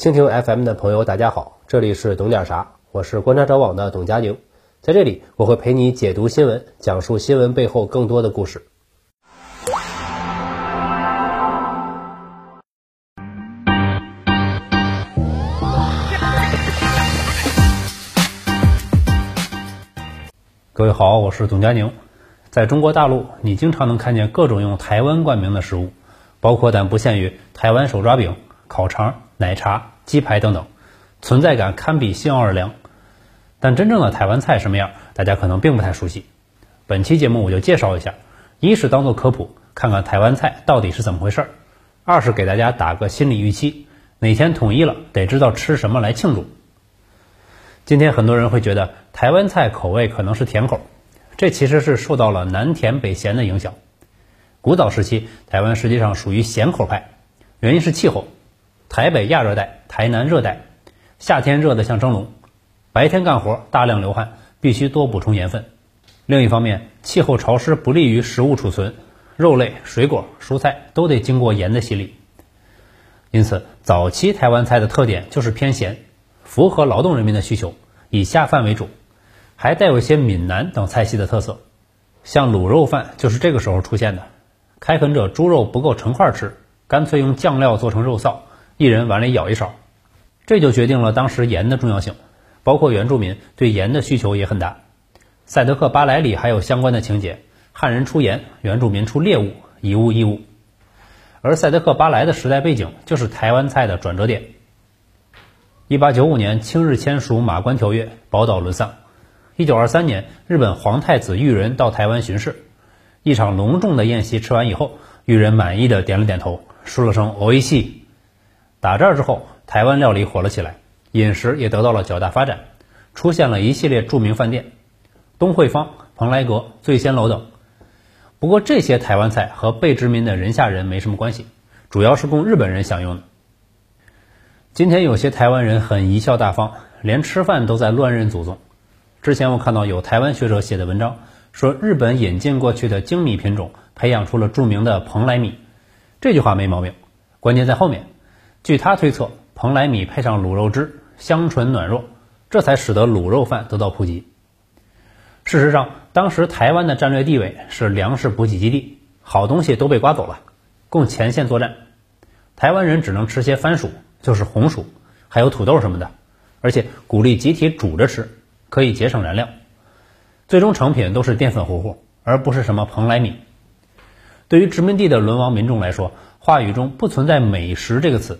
蜻蜓 FM 的朋友，大家好，这里是懂点啥，我是观察者网的董佳宁，在这里我会陪你解读新闻，讲述新闻背后更多的故事。各位好，我是董佳宁。在中国大陆，你经常能看见各种用台湾冠名的食物，包括但不限于台湾手抓饼、烤肠、奶茶、鸡排等等，存在感堪比新奥尔良。但真正的台湾菜什么样，大家可能并不太熟悉。本期节目我就介绍一下：一是当做科普，看看台湾菜到底是怎么回事儿；二是给大家打个心理预期，哪天统一了，得知道吃什么来庆祝。今天很多人会觉得台湾菜口味可能是甜口。这其实是受到了南甜北咸的影响。古早时期，台湾实际上属于咸口派，原因是气候，台北亚热带，台南热带，夏天热得像蒸笼，白天干活大量流汗，必须多补充盐分。另一方面，气候潮湿不利于食物储存，肉类、水果、蔬菜都得经过盐的洗礼。因此，早期台湾菜的特点就是偏咸，符合劳动人民的需求，以下饭为主。还带有一些闽南等菜系的特色，像卤肉饭就是这个时候出现的。开垦者猪肉不够成块吃，干脆用酱料做成肉臊，一人碗里舀一勺，这就决定了当时盐的重要性。包括原住民对盐的需求也很大。赛德克巴莱里还有相关的情节：汉人出盐，原住民出猎物，以物易物。而赛德克巴莱的时代背景就是台湾菜的转折点。一八九五年，清日签署《马关条约》，宝岛沦丧。一九二三年，日本皇太子裕仁到台湾巡视，一场隆重的宴席吃完以后，裕仁满意的点了点头，说了声“おいしい”。 ”。打这儿之后，台湾料理火了起来，饮食也得到了较大发展，出现了一系列著名饭店，东惠坊、蓬莱阁、醉仙楼等。不过这些台湾菜和被殖民的人下人没什么关系，主要是供日本人享用的。今天有些台湾人很贻笑大方，连吃饭都在乱认祖宗。之前我看到有台湾学者写的文章，说日本引进过去的精米品种培养出了著名的蓬莱米，这句话没毛病，关键在后面。据他推测，蓬莱米配上卤肉汁，香醇暖糯，这才使得卤肉饭得到普及。事实上，当时台湾的战略地位是粮食补给基地，好东西都被刮走了，供前线作战，台湾人只能吃些番薯，就是红薯，还有土豆什么的，而且鼓励集体煮着吃。可以节省燃料，最终成品都是淀粉糊糊，而不是什么蓬莱米。对于殖民地的沦亡民众来说，话语中不存在美食这个词，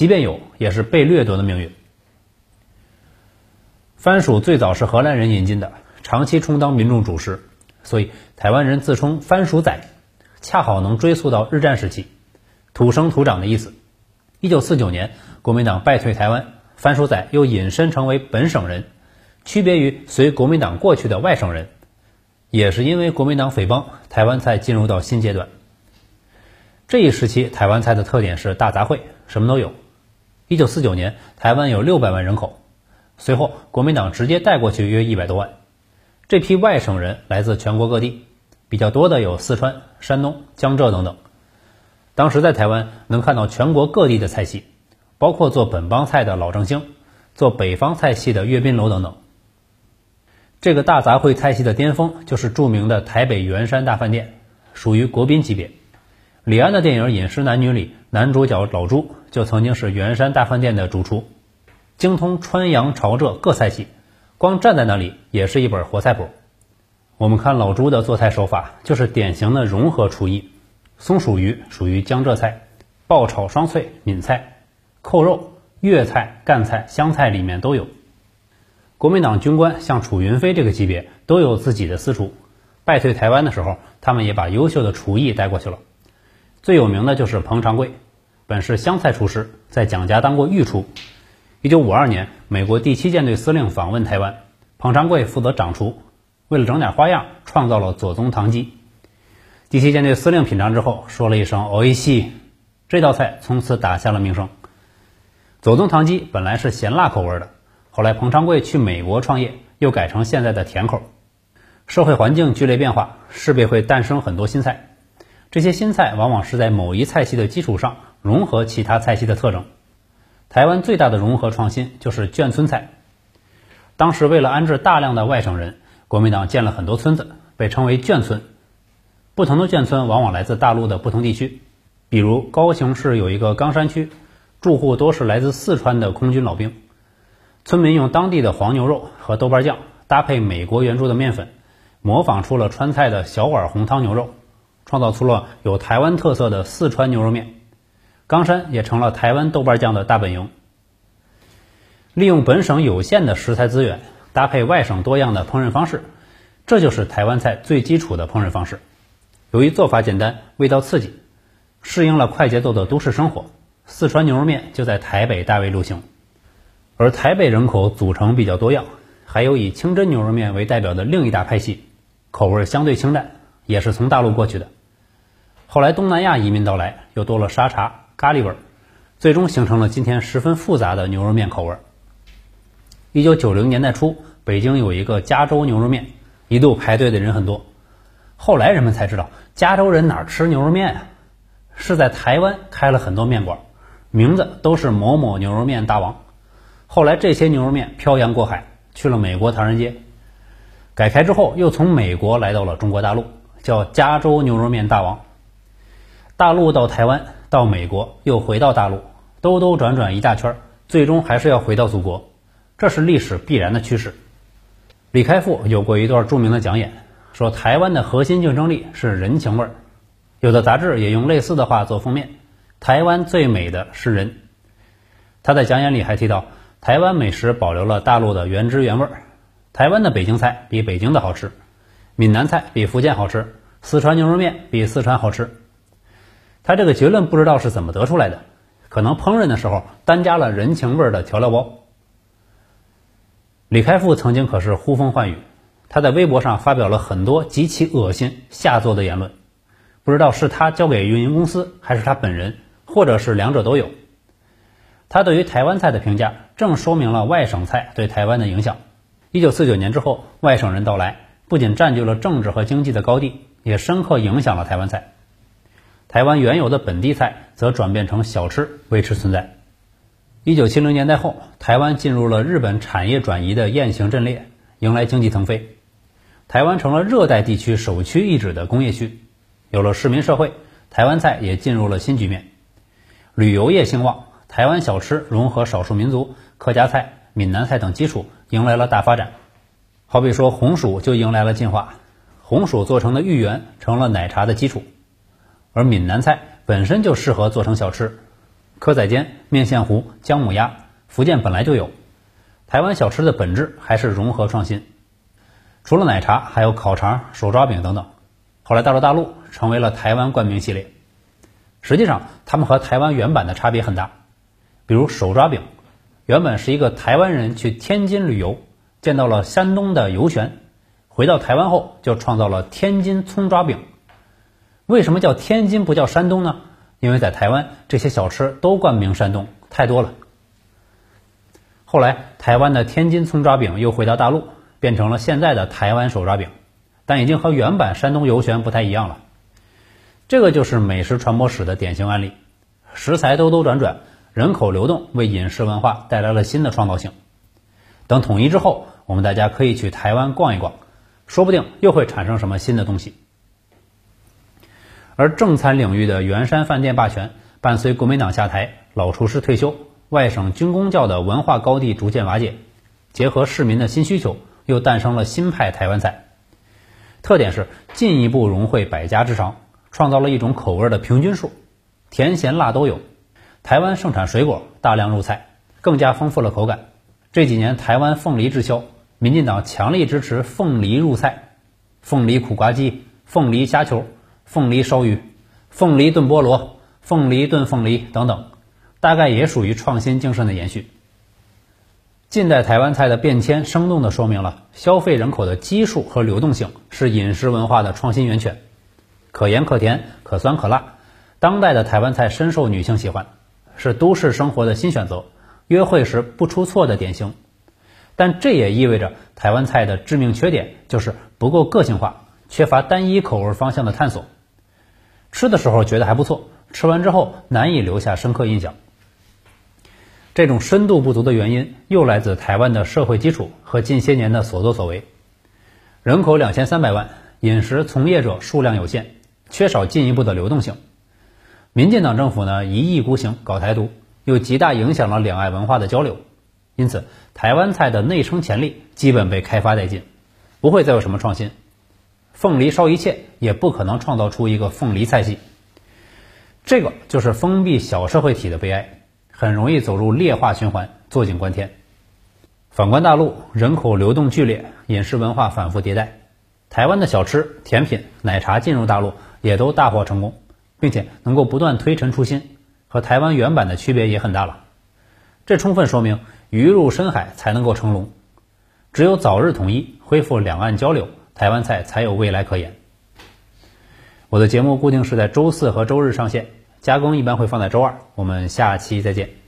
即便有，也是被掠夺的命运。番薯最早是荷兰人引进的，长期充当民众主食，所以台湾人自称番薯仔，恰好能追溯到日战时期，土生土长的意思。一九四九年，国民党败退台湾，番薯仔又引申成为本省人。区别于随国民党过去的外省人，也是因为国民党匪帮，台湾菜进入到新阶段。这一时期，台湾菜的特点是大杂烩，什么都有。一九四九年，台湾有六百万人口，随后国民党直接带过去约一百多万。这批外省人来自全国各地，比较多的有四川、山东、江浙等等。当时在台湾能看到全国各地的菜系，包括做本帮菜的老正兴，做北方菜系的阅兵楼等等。这个大杂烩菜系的巅峰就是著名的台北圆山大饭店，属于国宾级别。李安的电影《饮食男女》里，男主角老朱就曾经是圆山大饭店的主厨，精通川扬潮浙各菜系，光站在那里也是一本活菜谱。我们看老朱的做菜手法，就是典型的融合厨艺。松鼠鱼属于江浙菜，爆炒双脆闽菜，扣肉粤菜、赣菜、湘菜里面都有。国民党军官像楚云飞这个级别都有自己的私厨，败退台湾的时候，他们也把优秀的厨艺带过去了。最有名的就是彭长贵，本是湘菜厨师，在蒋家当过御厨。一九五二年，美国第七舰队司令访问台湾，彭长贵负责掌厨，为了整点花样，创造了左宗棠鸡。第七舰队司令品尝之后，说了一声“おいしい”，这道菜从此打下了名声。左宗棠鸡本来是咸辣口味的。后来，彭长贵去美国创业，又改成现在的甜口。社会环境剧烈变化，势必会诞生很多新菜。 这些新菜往往是在某一菜系的基础上融合其他菜系的特征。台湾最大的融合创新就是眷村菜。当时为了安置大量的外省人，国民党建了很多村子，被称为眷村。不同的眷村往往来自大陆的不同地区，比如高雄市有一个冈山区，住户多是来自四川的空军老兵。村民用当地的黄牛肉和豆瓣酱搭配美国援助的面粉，模仿出了川菜的小碗红汤牛肉，创造出了有台湾特色的四川牛肉面。冈山也成了台湾豆瓣酱的大本营。利用本省有限的食材资源，搭配外省多样的烹饪方式，这就是台湾菜最基础的烹饪方式。由于做法简单，味道刺激，适应了快节奏的都市生活，四川牛肉面就在台北大为流行。而台北人口组成比较多样，还有以清真牛肉面为代表的另一大派系，口味相对清淡，也是从大陆过去的。后来东南亚移民到来，又多了沙茶、咖喱味儿，最终形成了今天十分复杂的牛肉面口味儿。一九九零年代初，北京有一个加州牛肉面，一度排队的人很多。后来人们才知道，加州人哪吃牛肉面啊？是在台湾开了很多面馆，名字都是某某牛肉面大王。后来这些牛肉面漂洋过海去了美国唐人街，改开之后又从美国来到了中国大陆，叫加州牛肉面大王。大陆到台湾到美国又回到大陆，兜兜转转一大圈，最终还是要回到祖国，这是历史必然的趋势。李开复有过一段著名的讲演。说台湾的核心竞争力是人情味儿，有的杂志也用类似的话做封面。台湾最美的是人。他在讲演里还提到，台湾美食保留了大陆的原汁原味儿。台湾的北京菜比北京的好吃，闽南菜比福建好吃，四川牛肉面比四川好吃。他这个结论不知道是怎么得出来的，可能烹饪的时候单加了人情味儿的调料包。李开复曾经可是呼风唤雨。他在微博上发表了很多极其恶心、下作的言论，不知道是他交给运营公司，还是他本人，或者是两者都有。他对于台湾菜的评价，正说明了外省菜对台湾的影响。一九四九年之后，外省人到来，不仅占据了政治和经济的高地，也深刻影响了台湾菜。台湾原有的本地菜则转变成小吃维持存在。一九七零年代后，台湾进入了日本产业转移的雁行阵列，迎来经济腾飞。台湾成了热带地区首屈一指的工业区，有了市民社会，台湾菜也进入了新局面。旅游业兴旺，台湾小吃融合少数民族、客家菜、闽南菜等基础，迎来了大发展。好比说红薯就迎来了进化，红薯做成的芋圆成了奶茶的基础，而闽南菜本身就适合做成小吃，蚵仔煎、面线糊、姜母鸭，福建本来就有。台湾小吃的本质还是融合创新。除了奶茶，还有烤肠、手抓饼等等。后来到了大陆，成为了台湾冠名系列。实际上，他们和台湾原版的差别很大。比如手抓饼，原本是一个台湾人去天津旅游，见到了山东的油旋，回到台湾后就创造了天津葱抓饼。为什么叫天津不叫山东呢？因为在台湾这些小吃都冠名山东，太多了。后来台湾的天津葱抓饼又回到大陆。变成了现在的台湾手抓饼，但已经和原版山东油旋不太一样了。这个就是美食传播史的典型案例。食材兜兜转转，人口流动为饮食文化带来了新的创造性。等统一之后，我们大家可以去台湾逛一逛，说不定又会产生什么新的东西。而正餐领域的圆山饭店霸权，伴随国民党下台、老厨师退休、外省军工教的文化高地逐渐瓦解，结合市民的新需求。又诞生了新派台湾菜，特点是进一步融汇百家之长，创造了一种口味的平均数，甜咸辣都有。台湾盛产水果，大量入菜，更加丰富了口感。这几年台湾凤梨滞销，民进党强力支持凤梨入菜，凤梨苦瓜鸡、凤梨虾球、凤梨烧鱼、凤梨炖菠萝、凤梨炖凤梨等等，大概也属于创新精神的延续。近代台湾菜的变迁，生动地说明了消费人口的基数和流动性是饮食文化的创新源泉，可盐可甜，可酸可辣。当代的台湾菜深受女性喜欢，是都市生活的新选择，约会时不出错的典型。但这也意味着台湾菜的致命缺点就是不够个性化，缺乏单一口味方向的探索。吃的时候觉得还不错，吃完之后难以留下深刻印象。这种深度不足的原因，又来自台湾的社会基础和近些年的所作所为。人口两千三百万，饮食从业者数量有限，缺少进一步的流动性。民进党政府呢一意孤行搞台独，又极大影响了两岸文化的交流，因此台湾菜的内生潜力基本被开发殆尽，不会再有什么创新。凤梨烧一切，也不可能创造出一个凤梨菜系。这个就是封闭小社会体的悲哀。很容易走入劣化循环，坐井观天。反观大陆，人口流动剧烈，饮食文化反复迭代。台湾的小吃、甜品、奶茶进入大陆也都大获成功，并且能够不断推陈出新，和台湾原版的区别也很大了。这充分说明鱼入深海才能够成龙。只有早日统一，恢复两岸交流，台湾菜才有未来可言。我的节目固定是在周四和周日上线。加工一般会放在周二，我们下期再见。